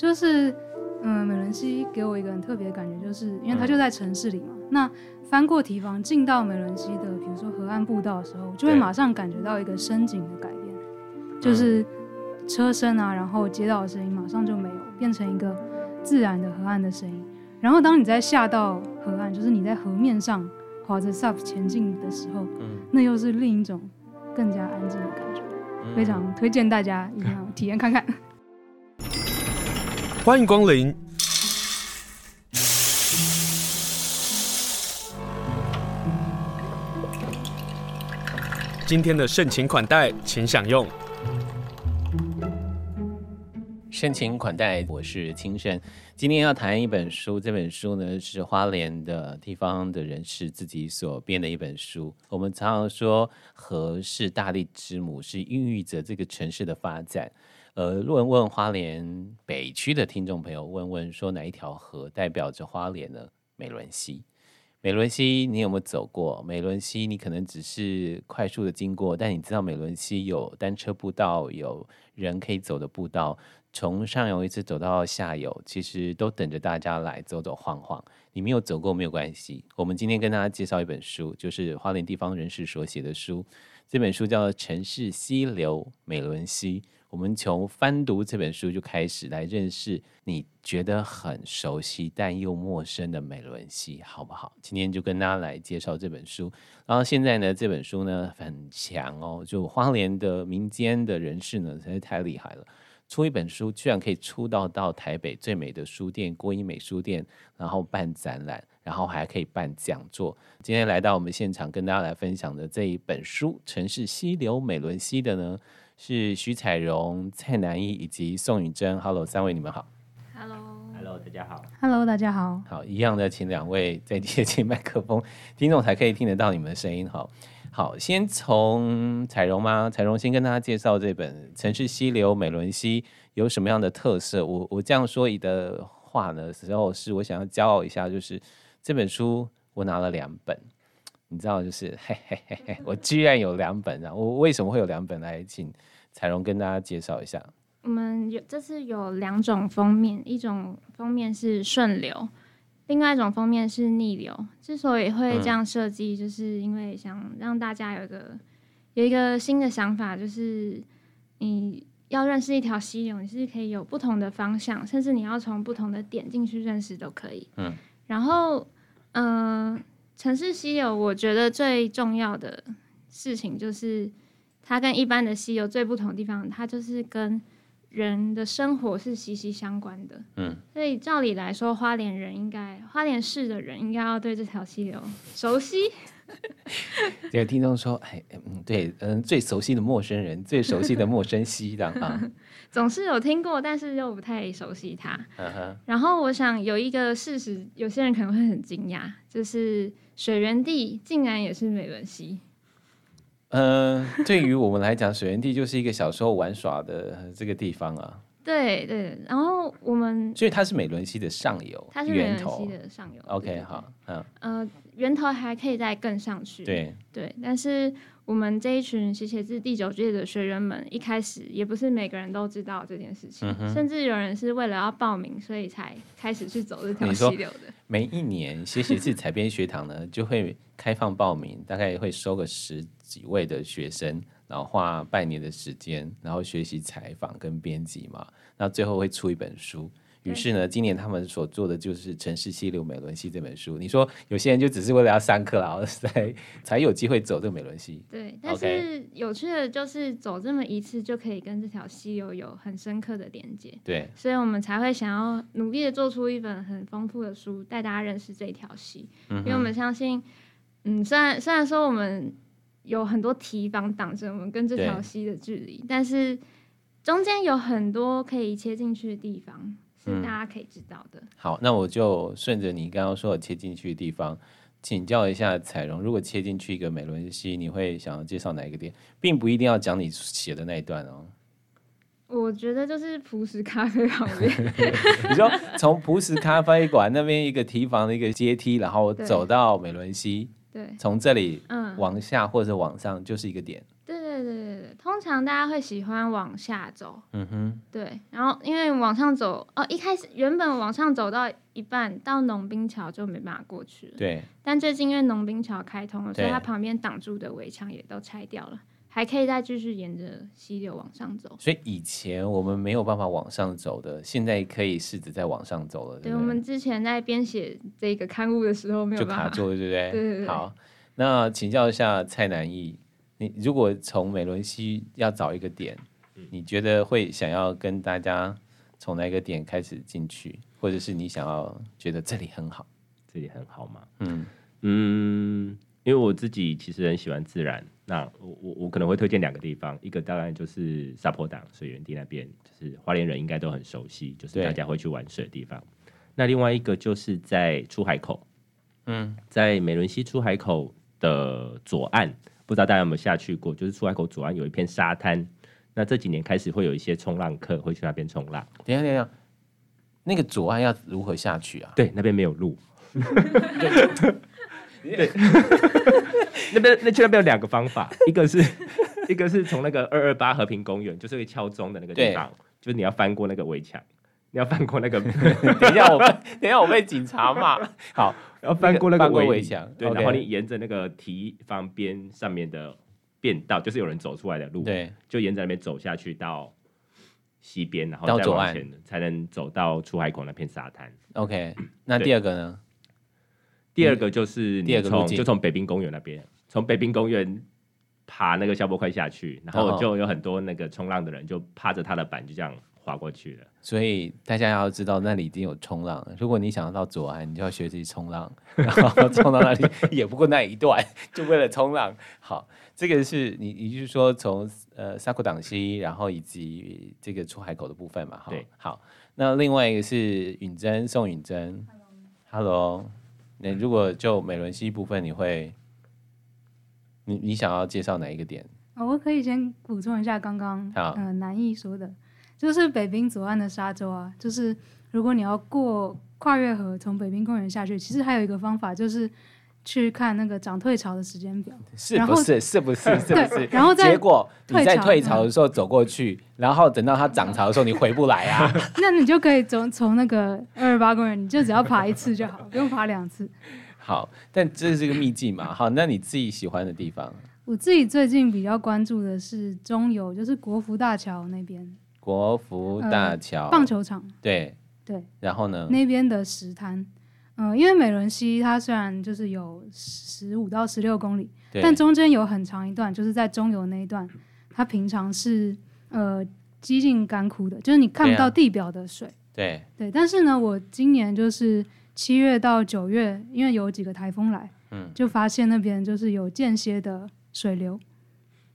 就是，嗯，美伦溪给我一个很特别的感觉，就是因为它就在城市里嘛。嗯、那翻过堤防进到美伦溪的，比如说河岸步道的时候，就会马上感觉到一个深景的改变，就是车声啊，然后街道的声音马上就没有，变成一个自然的河岸的声音。然后当你在下到河岸，就是你在河面上划着 SUP 前进的时候，嗯、那又是另一种更加安静的感觉。非常推荐大家一定要体验看看。欢迎光临。今天的盛情款待，请享用。盛情款待，我是青盛。今天要谈一本书，这本书呢是花莲的地方的人士自己所编的一本书。我们常常说河是大地之母，是孕育着这个城市的发展。呃，问问花莲北区的听众朋友，问问说哪一条河代表着花莲呢？美仑溪。美仑溪，你有没有走过？美仑溪，你可能只是快速的经过，但你知道美仑溪有单车步道，有人可以走的步道。从上游一直走到下游，其实都等着大家来走走晃晃。你没有走过没有关系。我们今天跟大家介绍一本书，就是花莲地方人士所写的书。这本书叫《城市溪流美仑溪》。我们从翻读这本书就开始来认识你觉得很熟悉但又陌生的美伦溪，好不好？今天就跟大家来介绍这本书。然后现在呢，这本书呢很强哦，就花莲的民间的人士呢真是太厉害了。出一本书，居然可以出到到台北最美的书店国医美书店，然后办展览，然后还可以办讲座。今天来到我们现场跟大家来分享的这一本书《城市溪流美伦溪》的呢，是徐彩荣、蔡南一以及宋允珍。Hello，三位你们好。Hello，Hello，大家好。Hello，大家好。好，一样的，请两位再接近麦克风，听众才可以听得到你们的声音。好。好，先从彩荣吗？彩荣先跟大家介绍这本《城市溪流美伦溪》有什么样的特色。我我这样说你的话呢，时候是我想要骄傲一下，就是这本书我拿了两本，你知道，就是嘿嘿嘿嘿，我居然有两本啊！我为什么会有两本？来，请采蓉跟大家介绍一下。我们有这次有两种封面，一种封面是顺流。另外一种封面是逆流，之所以会这样设计，就是因为想让大家有一个有一个新的想法，就是你要认识一条溪流，你是可以有不同的方向，甚至你要从不同的点进去认识都可以。嗯，然后，嗯、呃，城市溪流，我觉得最重要的事情就是它跟一般的溪流最不同的地方，它就是跟人的生活是息息相关的，嗯，所以照理来说，花莲人应该，花莲市的人应该要对这条溪流熟悉。有听众说，哎，嗯，对，嗯，最熟悉的陌生人，最熟悉的陌生溪，这样啊，总是有听过，但是又不太熟悉它。Uh huh. 然后我想有一个事实，有些人可能会很惊讶，就是水源地竟然也是美仑溪。嗯、呃，对于我们来讲，水源地就是一个小时候玩耍的这个地方啊。对对，然后我们所以它是美伦溪的上游，它是美伦溪的上游。OK，对对对好，嗯，呃，源头还可以再更上去。对对，但是我们这一群写写字第九届的学员们，一开始也不是每个人都知道这件事情，嗯、甚至有人是为了要报名，所以才开始去走这条溪流的。每一年写写字采编学堂呢，就会开放报名，大概会收个十几位的学生。然后花半年的时间，然后学习采访跟编辑嘛，那最后会出一本书。于是呢，今年他们所做的就是《城市溪流美伦溪》这本书。你说有些人就只是为了要上课，然 后才才有机会走这个美伦溪。对，但是有趣的就是走这么一次就可以跟这条溪流有很深刻的连接。对，所以我们才会想要努力的做出一本很丰富的书，带大家认识这条溪。嗯，因为我们相信，嗯，虽然虽然说我们。有很多堤防挡着我们跟这条溪的距离，但是中间有很多可以切进去的地方，是大家可以知道的。嗯、好，那我就顺着你刚刚说的切进去的地方，请教一下彩蓉，如果切进去一个美伦溪，你会想要介绍哪一个点，并不一定要讲你写的那一段哦。我觉得就是璞石咖啡旁边，你说从璞石咖啡馆那边一个提防的一个阶梯，然后走到美伦溪。对，从这里往下或者往上就是一个点。对对对对对，通常大家会喜欢往下走，嗯哼，对，然后因为往上走，哦，一开始原本往上走到一半，到农兵桥就没办法过去了，对。但最近因为农兵桥开通了，所以它旁边挡住的围墙也都拆掉了，还可以再继续沿着溪流往上走。所以以前我们没有办法往上走的，现在可以试着再往上走了。对，对，对，我们之前在编写这个刊物的时候没有办法就卡住了，对不对？对对对。好，那请教一下蔡南义。你如果从美伦溪要找一个点，你觉得会想要跟大家从哪一个点开始进去，或者是你想要觉得这里很好，这里很好吗？嗯嗯，因为我自己其实很喜欢自然，那我我我可能会推荐两个地方，一个当然就是沙坡挡水源地那边，就是花莲人应该都很熟悉，就是大家会去玩水的地方。那另外一个就是在出海口，嗯，在美仑溪出海口的左岸。不知道大家有没有下去过？就是出海口左岸有一片沙滩，那这几年开始会有一些冲浪客会去那边冲浪。等一下，等一下，那个左岸要如何下去啊？对，那边没有路。对，那边那去那边有两个方法，一个是 一个是从那个二二八和平公园，就是会敲钟的那个地方，就是你要翻过那个围墙。你要翻过那个，等一下我等一下我被警察骂。好，要翻过那个围墙，对然后你沿着那个堤防边上面的便道，就是有人走出来的路，对，就沿着那边走下去到西边，然后再往前才能走到出海口那片沙滩。OK，那第二个呢？第二个就是你从就从北滨公园那边，从北滨公园爬那个消波块下去，然后就有很多那个冲浪的人就趴着他的板，就这样。滑过去了，所以大家要知道那里已经有冲浪了。如果你想要到左岸，你就要学习冲浪，然后冲到那里也不过那一段，就为了冲浪。好，这个是你，你就是说从呃沙库党西，然后以及这个出海口的部分嘛。哈，对，好。那另外一个是允珍，宋允珍，Hello，那如果就美伦西部分，你会，你你想要介绍哪一个点？哦，我可以先补充一下刚刚呃南艺说的。就是北滨左岸的沙洲啊，就是如果你要过跨越河从北滨公园下去，其实还有一个方法，就是去看那个涨退潮的时间表，是不是？是不是？是不是？然后在结果你在退潮的时候走过去，嗯、然后等到它涨潮的时候，你回不来啊。那你就可以从从那个二十八公园，你就只要爬一次就好，不用爬两次。好，但这是一个秘境嘛。好，那你自己喜欢的地方？我自己最近比较关注的是中游，就是国福大桥那边。国福大桥、呃、棒球场，对对，然后呢？那边的石滩，嗯、呃，因为美仑溪它虽然就是有十五到十六公里，但中间有很长一段，就是在中游那一段，它平常是呃几近干枯的，就是你看不到地表的水。对、啊、对，但是呢，我今年就是七月到九月，因为有几个台风来，嗯，就发现那边就是有间歇的水流。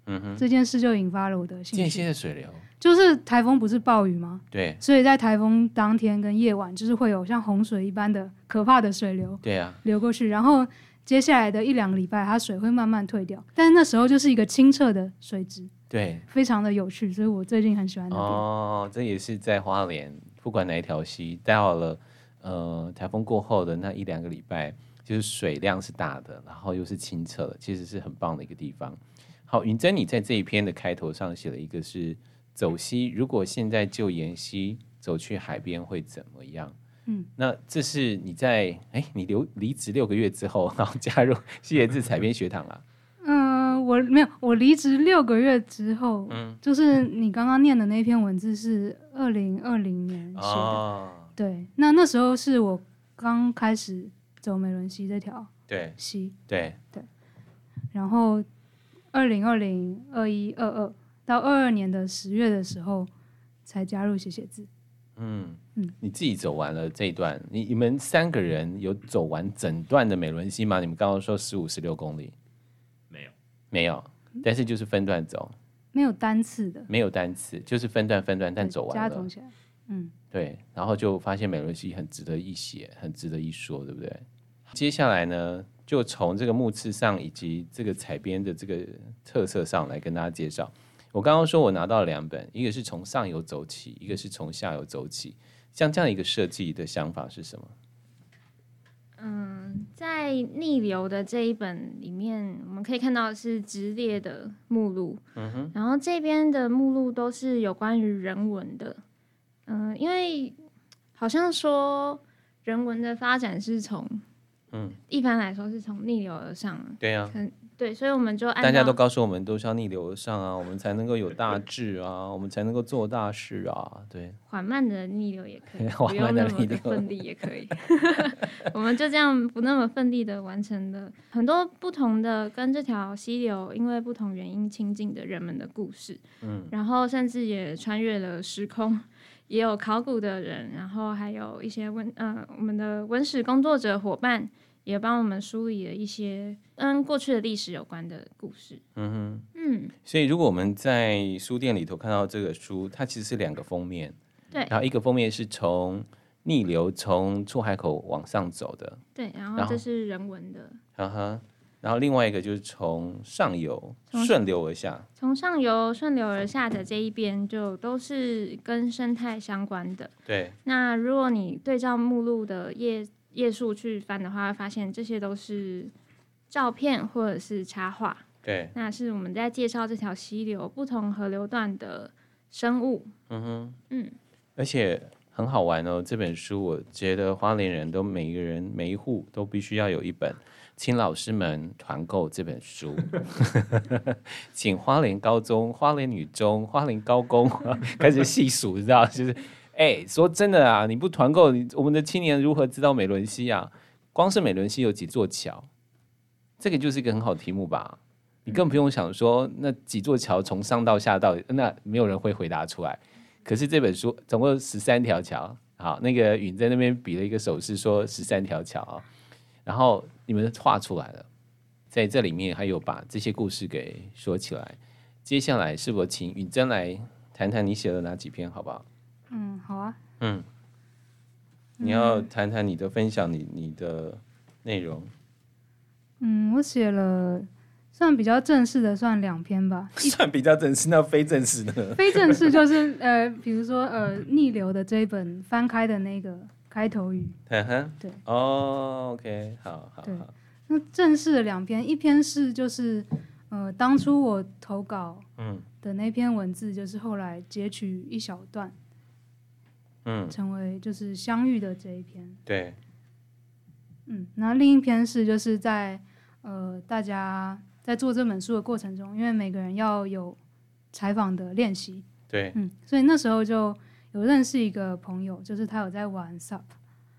嗯哼，这件事就引发了我的兴趣。间歇的水流。就是台风不是暴雨吗？对，所以在台风当天跟夜晚，就是会有像洪水一般的可怕的水流，对啊，流过去。然后接下来的一两个礼拜，它水会慢慢退掉，但是那时候就是一个清澈的水质，对，非常的有趣。所以我最近很喜欢那边。哦，这也是在花莲，不管哪一条溪，到了呃台风过后的那一两个礼拜，就是水量是大的，然后又是清澈的，其实是很棒的一个地方。好，云珍，你在这一篇的开头上写了一个是。走西，如果现在就沿西走去海边会怎么样？嗯，那这是你在哎，你留离职六个月之后，然后加入西野志采编学堂啊。嗯、呃，我没有，我离职六个月之后，嗯，就是你刚刚念的那篇文字是二零二零年写的，哦、对，那那时候是我刚开始走美伦西这条对西，对对，然后二零二零二一二二。到二二年的十月的时候，才加入写写字。嗯嗯，你自己走完了这一段，你你们三个人有走完整段的美伦西吗？你们刚刚说十五十六公里，没有没有，但是就是分段走，没有单次的，没有单次，就是分段分段，但走完了，加总起来，嗯，对，然后就发现美伦西很值得一写，很值得一说，对不对？接下来呢，就从这个木刺上以及这个彩边的这个特色上来跟大家介绍。我刚刚说，我拿到了两本，一个是从上游走起，一个是从下游走起。像这样一个设计的想法是什么？嗯，在逆流的这一本里面，我们可以看到是直列的目录，嗯哼，然后这边的目录都是有关于人文的，嗯、呃，因为好像说人文的发展是从，嗯，一般来说是从逆流而上，对呀、啊。对，所以我们就按大家都告诉我们，都是要逆流而上啊，我们才能够有大志啊，我们才能够做大事啊。对，缓慢的逆流也可以，不用那么奋力也可以。我们就这样不那么奋力的完成了很多不同的跟这条溪流因为不同原因亲近的人们的故事。嗯，然后甚至也穿越了时空，也有考古的人，然后还有一些文呃我们的文史工作者伙伴。也帮我们梳理了一些跟过去的历史有关的故事。嗯哼，嗯。所以，如果我们在书店里头看到这个书，它其实是两个封面。对。然后一个封面是从逆流从出海口往上走的。对，然后这是人文的。哈哈。然后另外一个就是从上游顺流而下。从上游顺流而下的这一边，就都是跟生态相关的。对。那如果你对照目录的页。页数去翻的话，会发现这些都是照片或者是插画。对，那是我们在介绍这条溪流不同河流段的生物。嗯哼，嗯，而且很好玩哦。这本书我觉得花莲人都每一个人每一户都必须要有一本，请老师们团购这本书，请花莲高中、花莲女中、花莲高工 开始细数，你知道就是。哎、说真的啊，你不团购，我们的青年如何知道美伦西啊？光是美伦西有几座桥，这个就是一个很好的题目吧？你更不用想说那几座桥从上到下到，那没有人会回答出来。可是这本书总共十三条桥，好，那个允在那边比了一个手势，说十三条桥啊，然后你们画出来了，在这里面还有把这些故事给说起来。接下来是否请允珍来谈谈你写了哪几篇，好不好？嗯，你要谈谈你的分享你，你你的内容。嗯，我写了算比较正式的，算两篇吧。算比较正式，那非正式的？非正式就是呃，比如说呃，逆流的这一本翻开的那个开头语。嗯哼，对。哦，OK，好好好。那正式的两篇，一篇是就是呃，当初我投稿嗯的那篇文字，就是后来截取一小段。嗯，成为就是相遇的这一篇。对，嗯，那另一篇是就是在呃，大家在做这本书的过程中，因为每个人要有采访的练习。对，嗯，所以那时候就有认识一个朋友，就是他有在玩 SUP，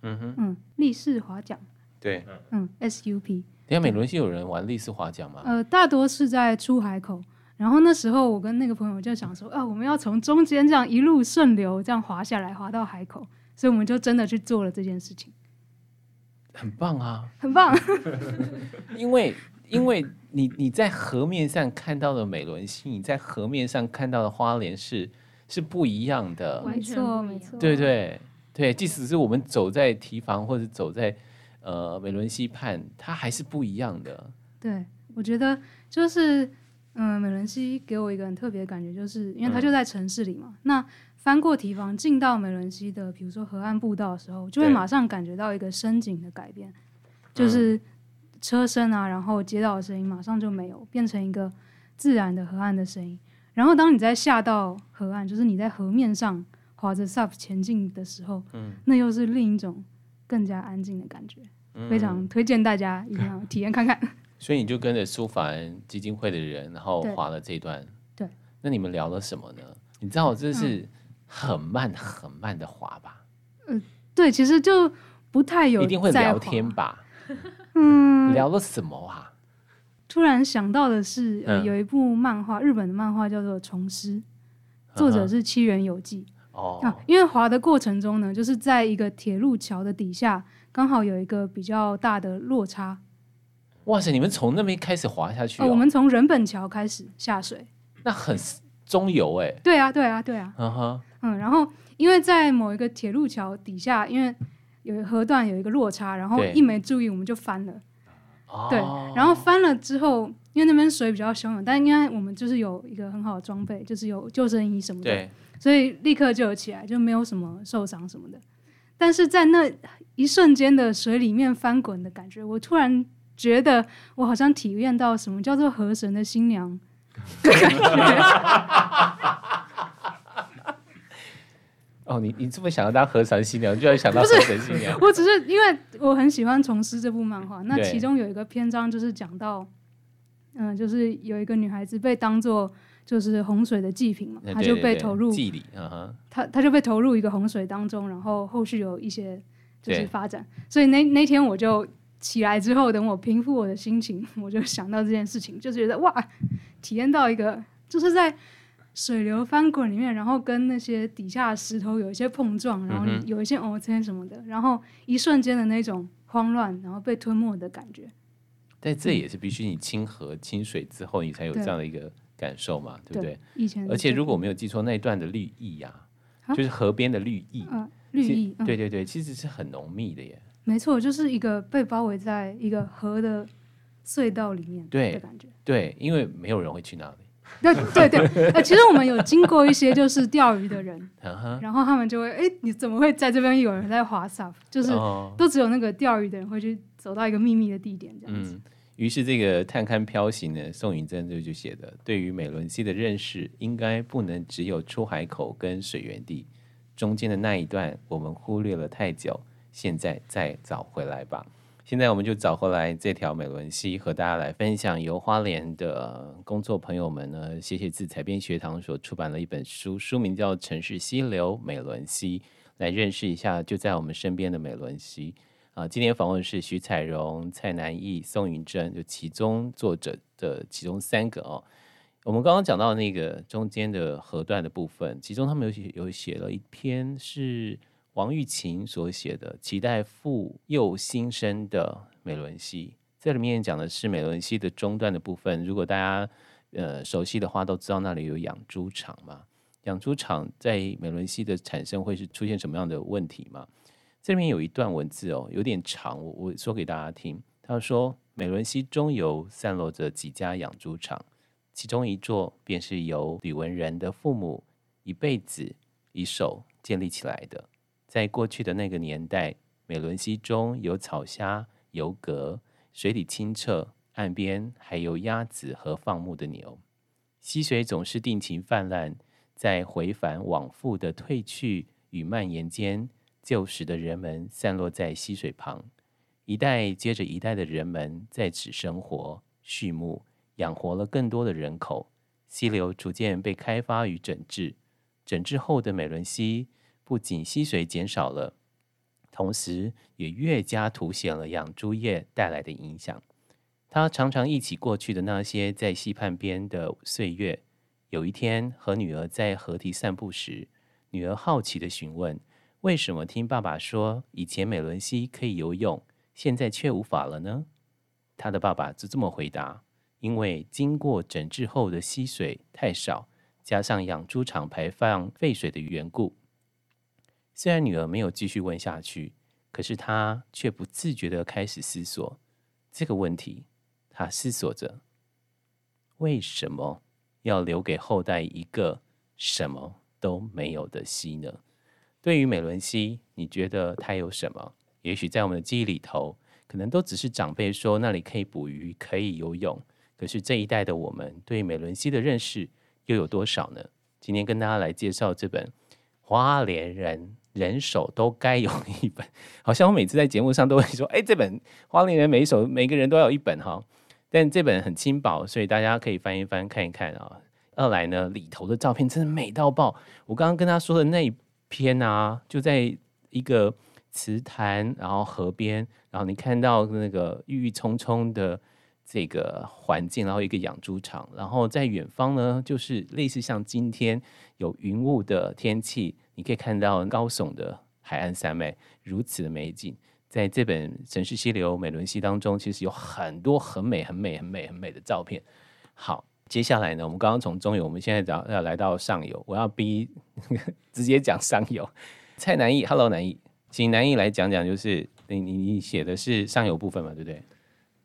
嗯哼，嗯，立式划桨。对，嗯，SUP。你看美仑溪有人玩立式划桨吗？呃，大多是在出海口。然后那时候，我跟那个朋友就想说，啊，我们要从中间这样一路顺流这样滑下来，滑到海口，所以我们就真的去做了这件事情。很棒啊，很棒。因为因为你你在河面上看到的美伦溪，你在河面上看到的花莲是是不一样的，没错没错，对对对，即使是我们走在堤防或者走在呃美伦溪畔，它还是不一样的。对，我觉得就是。嗯，美伦溪给我一个很特别的感觉，就是因为它就在城市里嘛。嗯、那翻过堤防进到美伦溪的，比如说河岸步道的时候，就会马上感觉到一个深景的改变，就是车声啊，然后街道的声音马上就没有，变成一个自然的河岸的声音。然后当你在下到河岸，就是你在河面上划着 SUP 前进的时候，嗯，那又是另一种更加安静的感觉，嗯、非常推荐大家一定要体验看看。所以你就跟着苏凡基金会的人，然后滑了这一段。对。那你们聊了什么呢？你知道这是很慢很慢的滑吧？嗯，对，其实就不太有。一定会聊天吧？嗯。聊了什么啊？突然想到的是，呃，有一部漫画，日本的漫画叫做《虫师》，作者是七原有纪。哦。啊，因为滑的过程中呢，就是在一个铁路桥的底下，刚好有一个比较大的落差。哇塞！你们从那边开始滑下去？哦？我们从人本桥开始下水，那很中游哎。对啊，对啊，对啊。嗯哼，嗯，然后因为在某一个铁路桥底下，因为有河段有一个落差，然后一没注意我们就翻了。对，然后翻了之后，因为那边水比较汹涌，但因为我们就是有一个很好的装备，就是有救生衣什么的，所以立刻就有起来，就没有什么受伤什么的。但是在那一瞬间的水里面翻滚的感觉，我突然觉得我好像体验到什么叫做河神的新娘的感觉。哦，你你这么想要当河神新娘，就要想到河神新娘。我只是因为我很喜欢虫师这部漫画，那其中有一个篇章就是讲到，嗯、呃，就是有一个女孩子被当做就是洪水的祭品嘛，她就被投入祭礼，嗯她她就被投入一个洪水当中，然后后续有一些就是发展，所以那那天我就起来之后，等我平复我的心情，我就想到这件事情，就是觉得哇，体验到一个就是在。水流翻滚里面，然后跟那些底下石头有一些碰撞，然后有一些哦天什么的，然后一瞬间的那种慌乱，然后被吞没的感觉。但这也是必须你亲河亲水之后，你才有这样的一个感受嘛，对，对不对？以前，而且如果我没有记错，那一段的绿意呀、啊，就是河边的绿意，嗯、绿意、嗯，对对对，其实是很浓密的耶。没错，就是一个被包围在一个河的隧道里面的感觉。对，对，因为没有人会去那里。对对对，呃，其实我们有经过一些就是钓鱼的人，然后他们就会，哎，你怎么会在这边有人在滑 SUP？就是都只有那个钓鱼的人会去走到一个秘密的地点这样子。嗯，于是这个探勘漂行呢，宋允珍就就写的，对于美仑溪的认识，应该不能只有出海口跟水源地，中间的那一段我们忽略了太久，现在再找回来吧。现在我们就找回来这条美伦溪，和大家来分享。由花莲的工作朋友们呢，写写字采编学堂所出版的一本书，书名叫《城市溪流美伦溪》，来认识一下就在我们身边的美伦溪。啊，今天访问是徐彩荣、蔡南义、宋允珍，就其中作者的其中三个哦。我们刚刚讲到那个中间的河段的部分，其中他们有写有写了一篇是。王玉琴所写的《期待复又新生的美伦溪》，这里面讲的是美伦溪的中段的部分。如果大家呃熟悉的话，都知道那里有养猪场嘛。养猪场在美伦溪的产生会是出现什么样的问题吗？这里面有一段文字哦，有点长，我我说给大家听。他说，美伦溪中游散落着几家养猪场，其中一座便是由吕文仁的父母一辈子一手建立起来的。在过去的那个年代，美伦溪中有草虾、游蛤，水底清澈，岸边还有鸭子和放牧的牛。溪水总是定情泛滥，在回返往复的退去与蔓延间，旧时的人们散落在溪水旁，一代接着一代的人们在此生活、畜牧，养活了更多的人口。溪流逐渐被开发与整治，整治后的美伦溪。不仅溪水减少了，同时也越加凸显了养猪业带来的影响。他常常忆起过去的那些在溪畔边的岁月。有一天和女儿在河堤散步时，女儿好奇地询问：“为什么听爸爸说以前美伦溪可以游泳，现在却无法了呢？”他的爸爸就这么回答：“因为经过整治后的溪水太少，加上养猪场排放废水的缘故。”虽然女儿没有继续问下去，可是她却不自觉地开始思索这个问题。她思索着：为什么要留给后代一个什么都没有的溪呢？对于美伦溪，你觉得它有什么？也许在我们的记忆里头，可能都只是长辈说那里可以捕鱼、可以游泳。可是这一代的我们，对美伦溪的认识又有多少呢？今天跟大家来介绍这本《花莲人》。人手都该有一本，好像我每次在节目上都会说，哎，这本花莲人每一手每个人都要有一本哈。但这本很轻薄，所以大家可以翻一翻看一看啊。二来呢，里头的照片真的美到爆。我刚刚跟他说的那一篇啊，就在一个池潭，然后河边，然后你看到那个郁郁葱葱的这个环境，然后一个养猪场，然后在远方呢，就是类似像今天有云雾的天气。你可以看到高耸的海岸山脉，如此的美景。在这本《城市溪流美轮溪》当中，其实有很多很美、很美、很美、很美的照片。好，接下来呢，我们刚刚从中游，我们现在要要来到上游，我要逼 直接讲上游。蔡南义，Hello，南义，请南义来讲讲，就是你你你写的是上游部分嘛，对不对？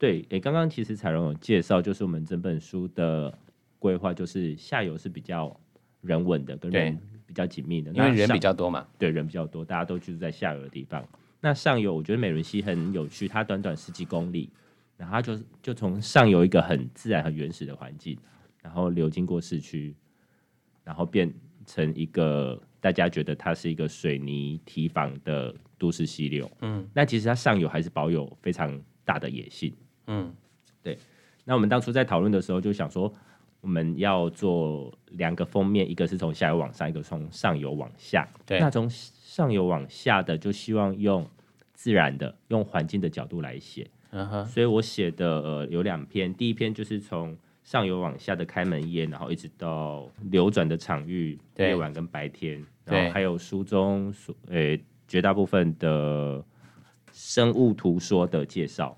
对，诶，刚刚其实彩蓉有介绍，就是我们整本书的规划，就是下游是比较人文的，跟人。比较紧密的，因为人比较多嘛。对，人比较多，大家都居住在下游的地方。那上游，我觉得美伦溪很有趣，它短短十几公里，然后它就就从上游一个很自然、很原始的环境，然后流经过市区，然后变成一个大家觉得它是一个水泥堤防的都市溪流。嗯，那其实它上游还是保有非常大的野性。嗯，对。那我们当初在讨论的时候，就想说我们要做两个封面，一个是从下游往上，一个从上游往下。对，那从上游往下的，就希望用自然的、用环境的角度来写。嗯哼，所以我写的呃有两篇，第一篇就是从上游往下的开门夜，然后一直到流转的场域，夜晚跟白天，然后还有书中所诶、欸、绝大部分的生物图说的介绍。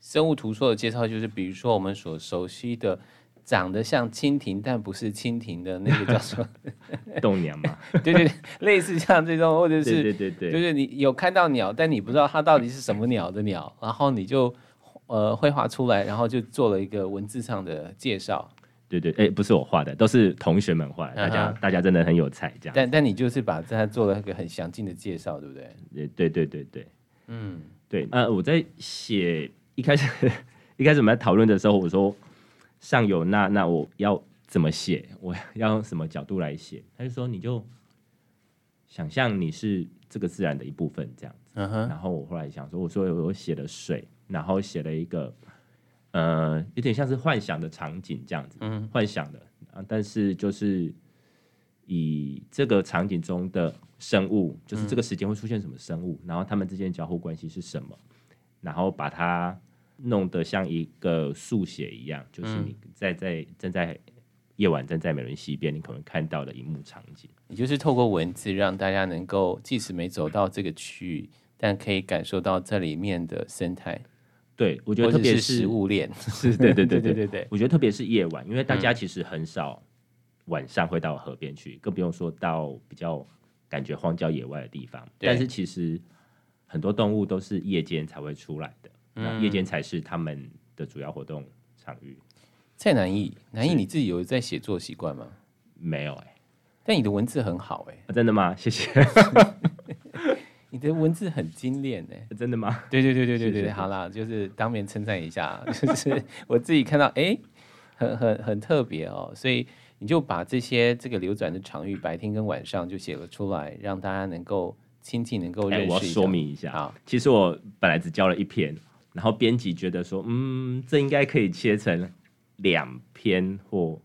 生物图说的介绍就是，比如说我们所熟悉的，长得像蜻蜓但不是蜻蜓的那个叫什么 豆娘嘛？对对对，类似像这种，或者是对对对，就是你有看到鸟，但你不知道它到底是什么鸟的鸟，然后你就呃绘画出来，然后就做了一个文字上的介绍。对对，哎，不是我画的，都是同学们画的，大家、uh -huh. 大家真的很有才，这样。但但你就是把它做了一个很详尽的介绍，对不对？对对对对对，嗯，对，呃，我在写。一开始，一开始我们在讨论的时候，我说上游那那我要怎么写？我要用什么角度来写？他就说你就想象你是这个自然的一部分这样子。Uh -huh. 然后我后来想说，我说我写了水，然后写了一个呃有点像是幻想的场景这样子，嗯、uh 幻想的啊，但是就是以这个场景中的生物，就是这个时间会出现什么生物，uh. 然后他们之间交互关系是什么，然后把它。弄得像一个速写一样，就是你在在正在夜晚站在美人溪边，你可能看到的一幕场景。也就是透过文字，让大家能够即使没走到这个区域，但可以感受到这里面的生态。对，我觉得特别是食物链，是，对对对对对对。我觉得特别是夜晚，因为大家其实很少晚上会到河边去，更不用说到比较感觉荒郊野外的地方。但是其实很多动物都是夜间才会出来的。夜间才是他们的主要活动场域。蔡南艺，南艺，你自己有在写作习惯吗？没有哎、欸，但你的文字很好哎、欸啊，真的吗？谢谢。你的文字很精炼哎、欸，真的吗？对对对对对对，对，好啦，就是当面称赞一下，就是我自己看到哎、欸，很很很特别哦，所以你就把这些这个流转的场域，白天跟晚上就写了出来，让大家能够亲近，能够认识、欸。我要说明一下啊，其实我本来只教了一篇。然后编辑觉得说，嗯，这应该可以切成两篇，或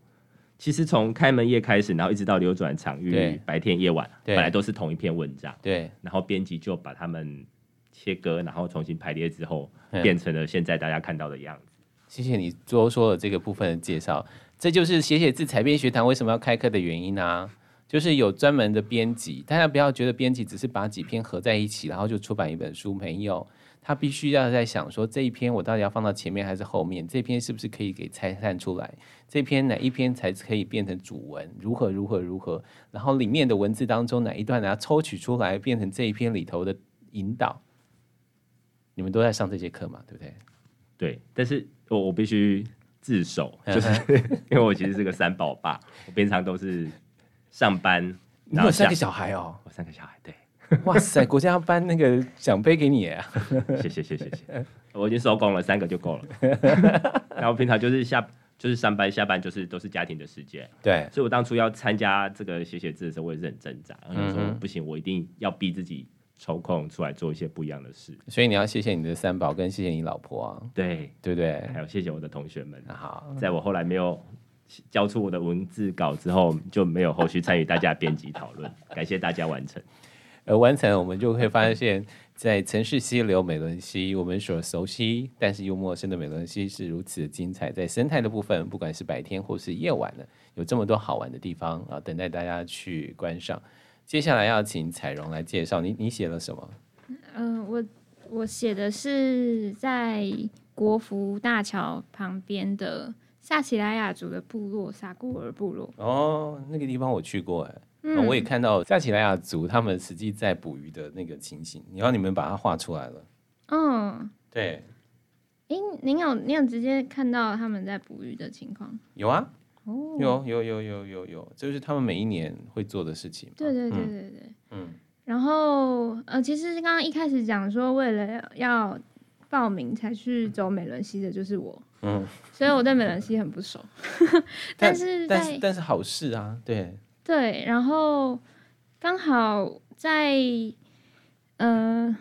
其实从开门夜开始，然后一直到流转场域，白天夜晚，本来都是同一篇文章。对。然后编辑就把它们切割，然后重新排列之后，变成了现在大家看到的样子。谢谢你多说了这个部分的介绍，这就是写写字采编学堂为什么要开课的原因啊，就是有专门的编辑，大家不要觉得编辑只是把几篇合在一起，然后就出版一本书，没有。他必须要在想说，这一篇我到底要放到前面还是后面？这篇是不是可以给拆散出来？这篇哪一篇才可以变成主文？如何如何如何？然后里面的文字当中哪一段呢？要抽取出来变成这一篇里头的引导？你们都在上这节课嘛？对不对？对，但是我我必须自首，就是因为我其实是个三宝爸，我平常都是上班，你有三个小孩哦？我三个小孩，对。哇塞！国家要颁那个奖杯给你啊！谢谢谢谢谢，我已经收工了，三个就够了。然后平常就是下就是上班下班就是都是家庭的时间。对，所以我当初要参加这个写写字的时候，我也是很挣扎。然后说不行，我一定要逼自己抽空出来做一些不一样的事。所以你要谢谢你的三宝，跟谢谢你老婆啊。对对不对？还有谢谢我的同学们。好，在我后来没有交出我的文字稿之后，就没有后续参与大家编辑讨论。感谢大家完成。而完成，我们就会发现，在城市溪流美伦溪，我们所熟悉但是又陌生的美伦溪是如此的精彩。在生态的部分，不管是白天或是夜晚的，有这么多好玩的地方啊，等待大家去观赏。接下来要请彩荣来介绍，你你写了什么？嗯、呃，我我写的是在国服大桥旁边的萨奇拉雅族的部落萨古尔部落。哦，那个地方我去过哎。嗯、我也看到加奇莱雅族他们实际在捕鱼的那个情形，然后你们把它画出来了。嗯，对。哎，您有您有直接看到他们在捕鱼的情况？有啊，哦，有有有有有有，就是他们每一年会做的事情。对对对对对，嗯。然后呃，其实刚刚一开始讲说，为了要报名才去走美伦西的，就是我。嗯。所以我对美伦西很不熟。但是，但是但是好事啊，对。对，然后刚好在嗯。呃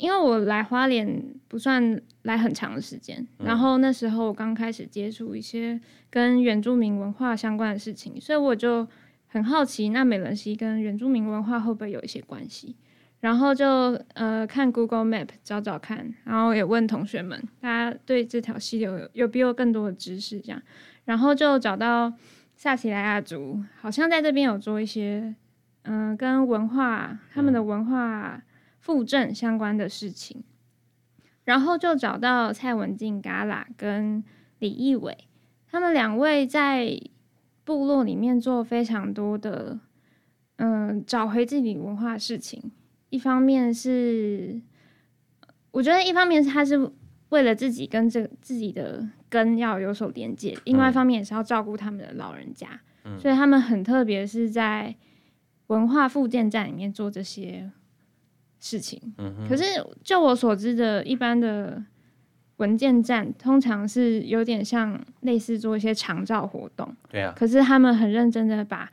因为我来花莲不算来很长的时间，嗯、然后那时候我刚开始接触一些跟原住民文化相关的事情，所以我就很好奇，那美仑溪跟原住民文化会不会有一些关系？然后就呃看 Google Map 找找看，然后也问同学们，大家对这条溪流有有比我更多的知识，这样，然后就找到撒奇莱雅族，好像在这边有做一些嗯、呃、跟文化他们的文化。复振相关的事情，然后就找到蔡文静、嘎啦跟李义伟，他们两位在部落里面做非常多的，嗯、呃，找回自己文化的事情。一方面是，我觉得一方面是他是为了自己跟这自己的根要有所连接，另外一方面也是要照顾他们的老人家，嗯、所以他们很特别是在文化复健站里面做这些。事情，嗯、可是就我所知的，一般的文件站通常是有点像类似做一些长照活动，对啊。可是他们很认真的把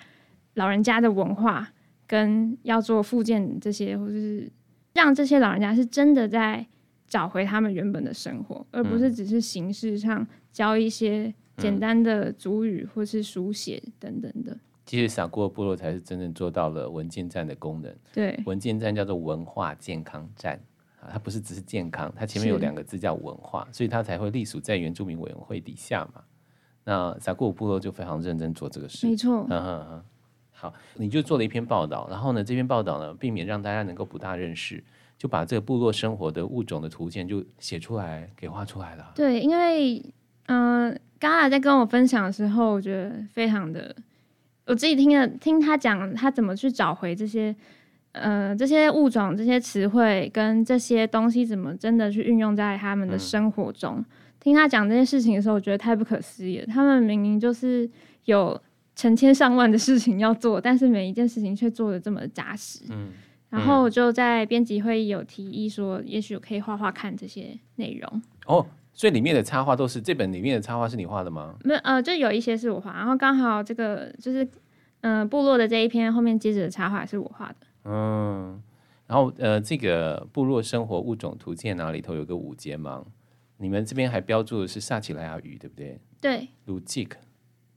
老人家的文化跟要做复健这些，或者是让这些老人家是真的在找回他们原本的生活，而不是只是形式上教一些简单的主语或是书写等等的。其实撒库部落才是真正做到了文件站的功能。对，文件站叫做文化健康站啊，它不是只是健康，它前面有两个字叫文化，所以它才会隶属在原住民委员会底下嘛。那撒库部落就非常认真做这个事，没错。嗯嗯嗯。好，你就做了一篇报道，然后呢，这篇报道呢，避免让大家能够不大认识，就把这个部落生活的物种的图鉴就写出来，给画出来了。对，因为嗯，刚、呃、刚在跟我分享的时候，我觉得非常的。我自己听了听他讲，他怎么去找回这些，呃，这些物种、这些词汇跟这些东西，怎么真的去运用在他们的生活中？嗯、听他讲这些事情的时候，我觉得太不可思议了。他们明明就是有成千上万的事情要做，但是每一件事情却做的这么扎实。嗯，然后我就在编辑会议有提议说，也许可以画画看这些内容。哦。所以里面的插画都是这本里面的插画是你画的吗？没有，呃，就有一些是我画，然后刚好这个就是，嗯、呃，部落的这一篇后面接着的插画是我画的。嗯，然后呃，这个部落生活物种图鉴啊里头有个五节盲，你们这边还标注的是撒奇莱雅语，对不对？对。Lujic，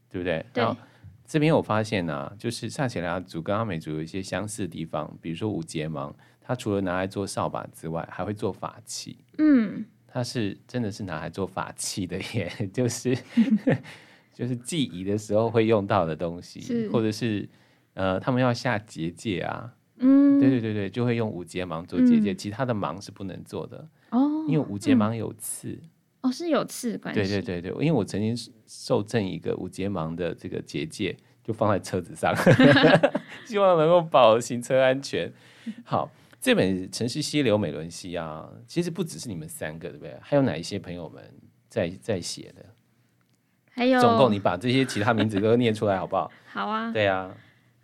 对不对？对。然后这边我发现呢、啊，就是萨奇莱雅族跟阿美族有一些相似的地方，比如说五节芒，它除了拿来做扫把之外，还会做法器。嗯。它是真的是拿来做法器的耶，就是就是祭仪的时候会用到的东西，或者是呃他们要下结界啊，嗯，对对对对，就会用五节芒做结界，嗯、其他的芒是不能做的哦，因为五节芒有刺、嗯、哦，是有刺关系，对对对对，因为我曾经受赠一个五节芒的这个结界，就放在车子上，希望能够保行车安全。好。这本《城市溪流美仑溪》啊，其实不只是你们三个，对不对？还有哪一些朋友们在在写的？还有，总共你把这些其他名字都念出来好不好？好啊。对啊，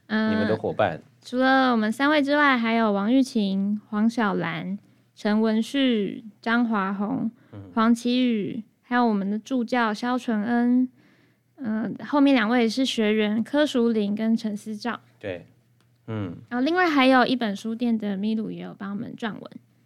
嗯，你们的伙伴除了我们三位之外，还有王玉琴、黄小兰、陈文旭、张华宏、黄奇宇，还有我们的助教肖纯恩。嗯、呃，后面两位是学员柯淑玲跟陈思照。对。嗯，然后另外还有一本书店的米鲁也有帮我们撰文。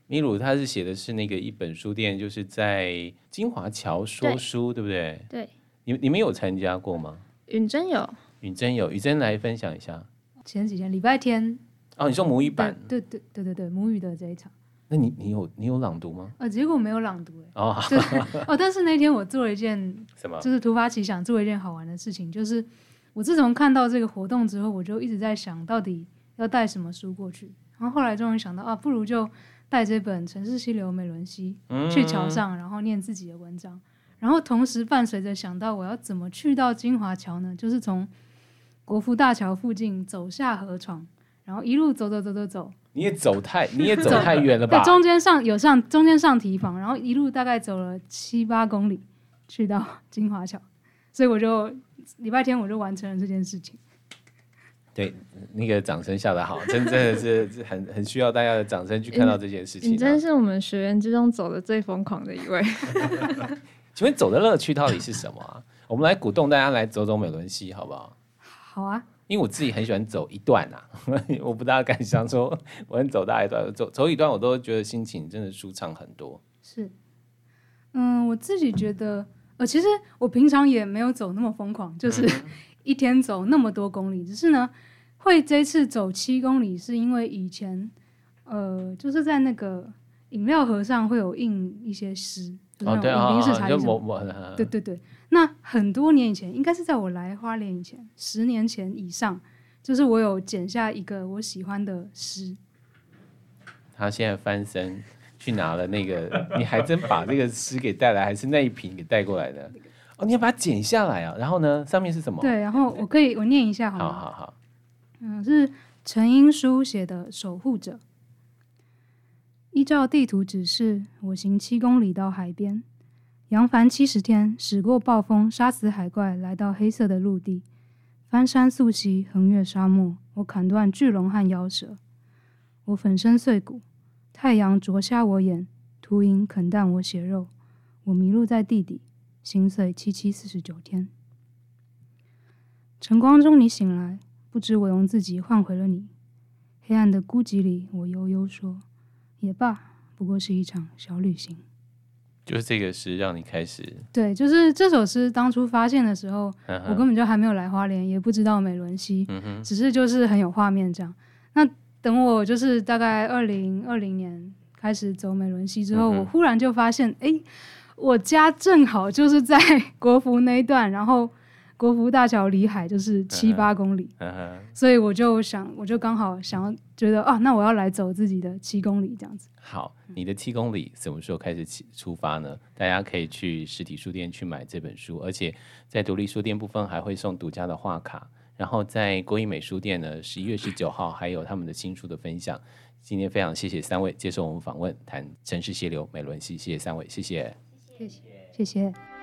米鲁他是写的是那个一本书店，就是在金华桥说书，对，对不对？对。你你们有参加过吗？允真有。允真有，允真来分享一下。前几天礼拜天。哦，你说母语版？对对对对对，母语的这一场。那你你有你有朗读吗？啊，结果没有朗读哎。哦。哦，但是那天我做了一件 什么？就是突发奇想做了一件好玩的事情，就是。我自从看到这个活动之后，我就一直在想到底要带什么书过去。然后后来终于想到啊，不如就带这本《城市溪流美伦溪》去桥上，然后念自己的文章。然后同时伴随着想到我要怎么去到金华桥呢？就是从国富大桥附近走下河床，然后一路走走走走走。你也走太你也走太远了吧？对，中间上有上中间上提防，然后一路大概走了七八公里，去到金华桥。所以我就。礼拜天我就完成了这件事情。对，那个掌声笑得好，真 真的是很很需要大家的掌声去看到这件事情，啊。你真是我们学员之中走的最疯狂的一位。请问走的乐趣到底是什么啊？我们来鼓动大家来走走美伦西，好不好？好啊，因为我自己很喜欢走一段啊，我不大敢想说我能走大一段，走走一段我都觉得心情真的舒畅很多。是，嗯，我自己觉得，呃，其实我平常也没有走那么疯狂，就是 一天走那么多公里，只是呢。会这次走七公里，是因为以前，呃，就是在那个饮料盒上会有印一些诗，哦，对啊，对对对。那很多年以前，应该是在我来花莲以前，十年前以上，就是我有剪下一个我喜欢的诗。他现在翻身去拿了那个，你还真把这个诗给带来，还是那一瓶给带过来的？哦，你要把它剪下来啊？然后呢，上面是什么？对，然后我可以我念一下？好好好。嗯，是陈英书写的《守护者》。依照地图指示，我行七公里到海边。扬帆七十天，驶过暴风，杀死海怪，来到黑色的陆地。翻山溯溪，横越沙漠，我砍断巨龙和妖蛇。我粉身碎骨，太阳灼瞎我眼，秃鹰啃淡我血肉。我迷路在地底，心碎七七四十九天。晨光中，你醒来。不知我用自己换回了你，黑暗的孤寂里，我悠悠说：“也罢，不过是一场小旅行。”就是这个诗让你开始对，就是这首诗当初发现的时候，我根本就还没有来花莲，也不知道美伦溪，嗯、哼只是就是很有画面这样。那等我就是大概二零二零年开始走美伦溪之后，嗯、我忽然就发现，哎，我家正好就是在国服那一段，然后。国服大桥离海就是七八公里，所以我就想，我就刚好想要觉得啊，那我要来走自己的七公里这样子。好，你的七公里什么时候开始起出发呢？大家可以去实体书店去买这本书，而且在独立书店部分还会送独家的画卡。然后在国艺美书店呢，十一月十九号还有他们的新书的分享。今天非常谢谢三位接受我们访问，谈城市溪流美轮溪，谢谢三位，谢谢，谢谢，谢谢。